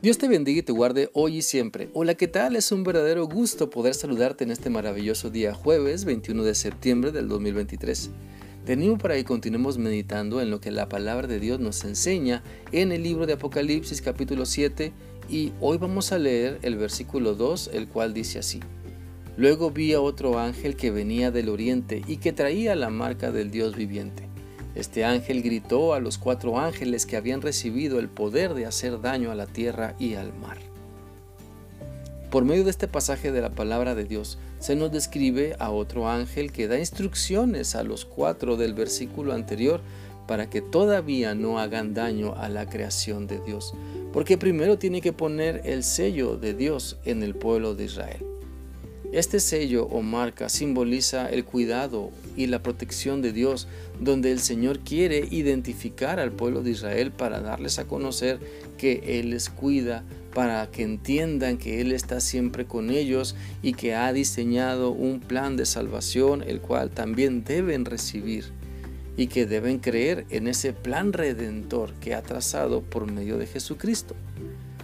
Dios te bendiga y te guarde hoy y siempre. Hola, ¿qué tal? Es un verdadero gusto poder saludarte en este maravilloso día jueves 21 de septiembre del 2023. Te animo para que continuemos meditando en lo que la palabra de Dios nos enseña en el libro de Apocalipsis capítulo 7 y hoy vamos a leer el versículo 2, el cual dice así. Luego vi a otro ángel que venía del oriente y que traía la marca del Dios viviente. Este ángel gritó a los cuatro ángeles que habían recibido el poder de hacer daño a la tierra y al mar. Por medio de este pasaje de la palabra de Dios, se nos describe a otro ángel que da instrucciones a los cuatro del versículo anterior para que todavía no hagan daño a la creación de Dios, porque primero tiene que poner el sello de Dios en el pueblo de Israel. Este sello o marca simboliza el cuidado y la protección de Dios, donde el Señor quiere identificar al pueblo de Israel para darles a conocer que Él les cuida, para que entiendan que Él está siempre con ellos y que ha diseñado un plan de salvación, el cual también deben recibir y que deben creer en ese plan redentor que ha trazado por medio de Jesucristo.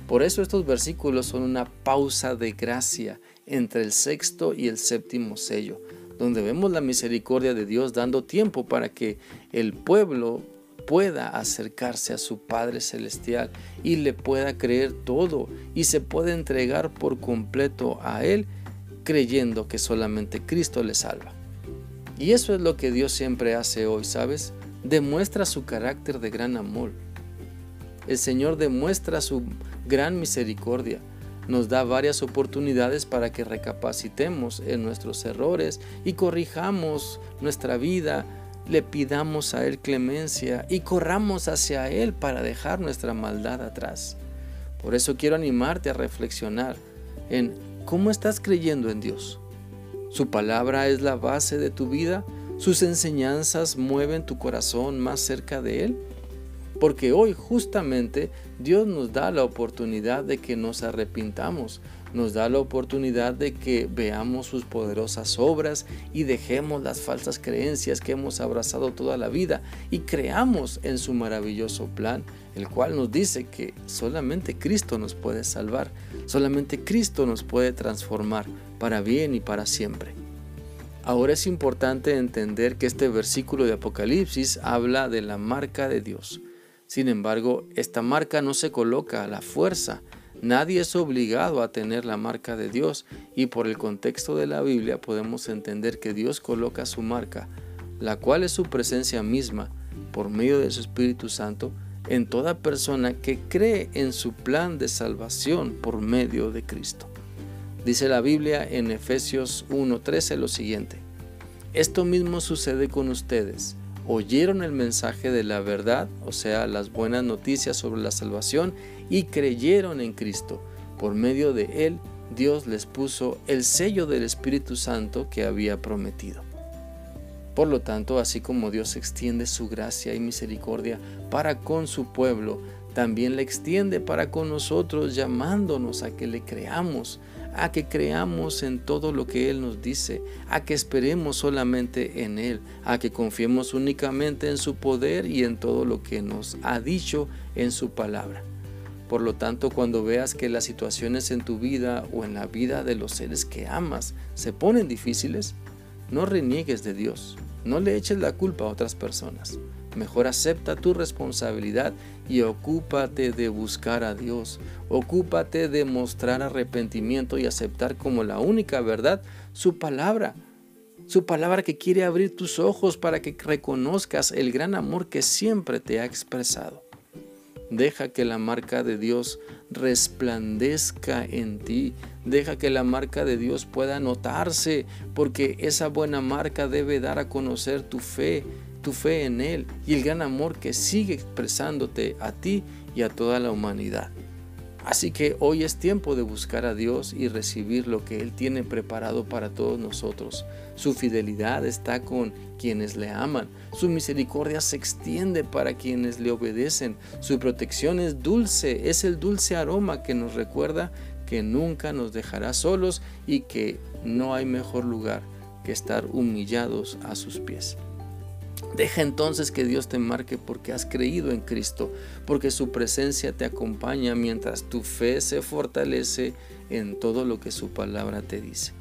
Por eso estos versículos son una pausa de gracia entre el sexto y el séptimo sello, donde vemos la misericordia de Dios dando tiempo para que el pueblo pueda acercarse a su Padre Celestial y le pueda creer todo y se pueda entregar por completo a Él creyendo que solamente Cristo le salva. Y eso es lo que Dios siempre hace hoy, ¿sabes? Demuestra su carácter de gran amor. El Señor demuestra su gran misericordia. Nos da varias oportunidades para que recapacitemos en nuestros errores y corrijamos nuestra vida, le pidamos a Él clemencia y corramos hacia Él para dejar nuestra maldad atrás. Por eso quiero animarte a reflexionar en cómo estás creyendo en Dios. Su palabra es la base de tu vida, sus enseñanzas mueven tu corazón más cerca de Él. Porque hoy justamente Dios nos da la oportunidad de que nos arrepintamos, nos da la oportunidad de que veamos sus poderosas obras y dejemos las falsas creencias que hemos abrazado toda la vida y creamos en su maravilloso plan, el cual nos dice que solamente Cristo nos puede salvar, solamente Cristo nos puede transformar para bien y para siempre. Ahora es importante entender que este versículo de Apocalipsis habla de la marca de Dios. Sin embargo, esta marca no se coloca a la fuerza. Nadie es obligado a tener la marca de Dios y por el contexto de la Biblia podemos entender que Dios coloca su marca, la cual es su presencia misma, por medio de su Espíritu Santo, en toda persona que cree en su plan de salvación por medio de Cristo. Dice la Biblia en Efesios 1:13 lo siguiente, esto mismo sucede con ustedes oyeron el mensaje de la verdad, o sea, las buenas noticias sobre la salvación, y creyeron en Cristo. Por medio de Él, Dios les puso el sello del Espíritu Santo que había prometido. Por lo tanto, así como Dios extiende su gracia y misericordia para con su pueblo, también le extiende para con nosotros, llamándonos a que le creamos, a que creamos en todo lo que Él nos dice, a que esperemos solamente en Él, a que confiemos únicamente en su poder y en todo lo que nos ha dicho en su palabra. Por lo tanto, cuando veas que las situaciones en tu vida o en la vida de los seres que amas se ponen difíciles, no reniegues de Dios, no le eches la culpa a otras personas. Mejor acepta tu responsabilidad y ocúpate de buscar a Dios. Ocúpate de mostrar arrepentimiento y aceptar como la única verdad su palabra. Su palabra que quiere abrir tus ojos para que reconozcas el gran amor que siempre te ha expresado. Deja que la marca de Dios resplandezca en ti. Deja que la marca de Dios pueda notarse, porque esa buena marca debe dar a conocer tu fe, tu fe en Él y el gran amor que sigue expresándote a ti y a toda la humanidad. Así que hoy es tiempo de buscar a Dios y recibir lo que Él tiene preparado para todos nosotros. Su fidelidad está con quienes le aman, su misericordia se extiende para quienes le obedecen, su protección es dulce, es el dulce aroma que nos recuerda que nunca nos dejará solos y que no hay mejor lugar que estar humillados a sus pies. Deja entonces que Dios te marque porque has creído en Cristo, porque su presencia te acompaña mientras tu fe se fortalece en todo lo que su palabra te dice.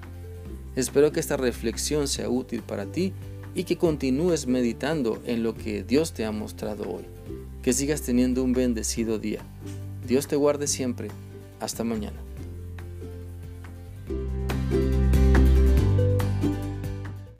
Espero que esta reflexión sea útil para ti y que continúes meditando en lo que Dios te ha mostrado hoy. Que sigas teniendo un bendecido día. Dios te guarde siempre. Hasta mañana.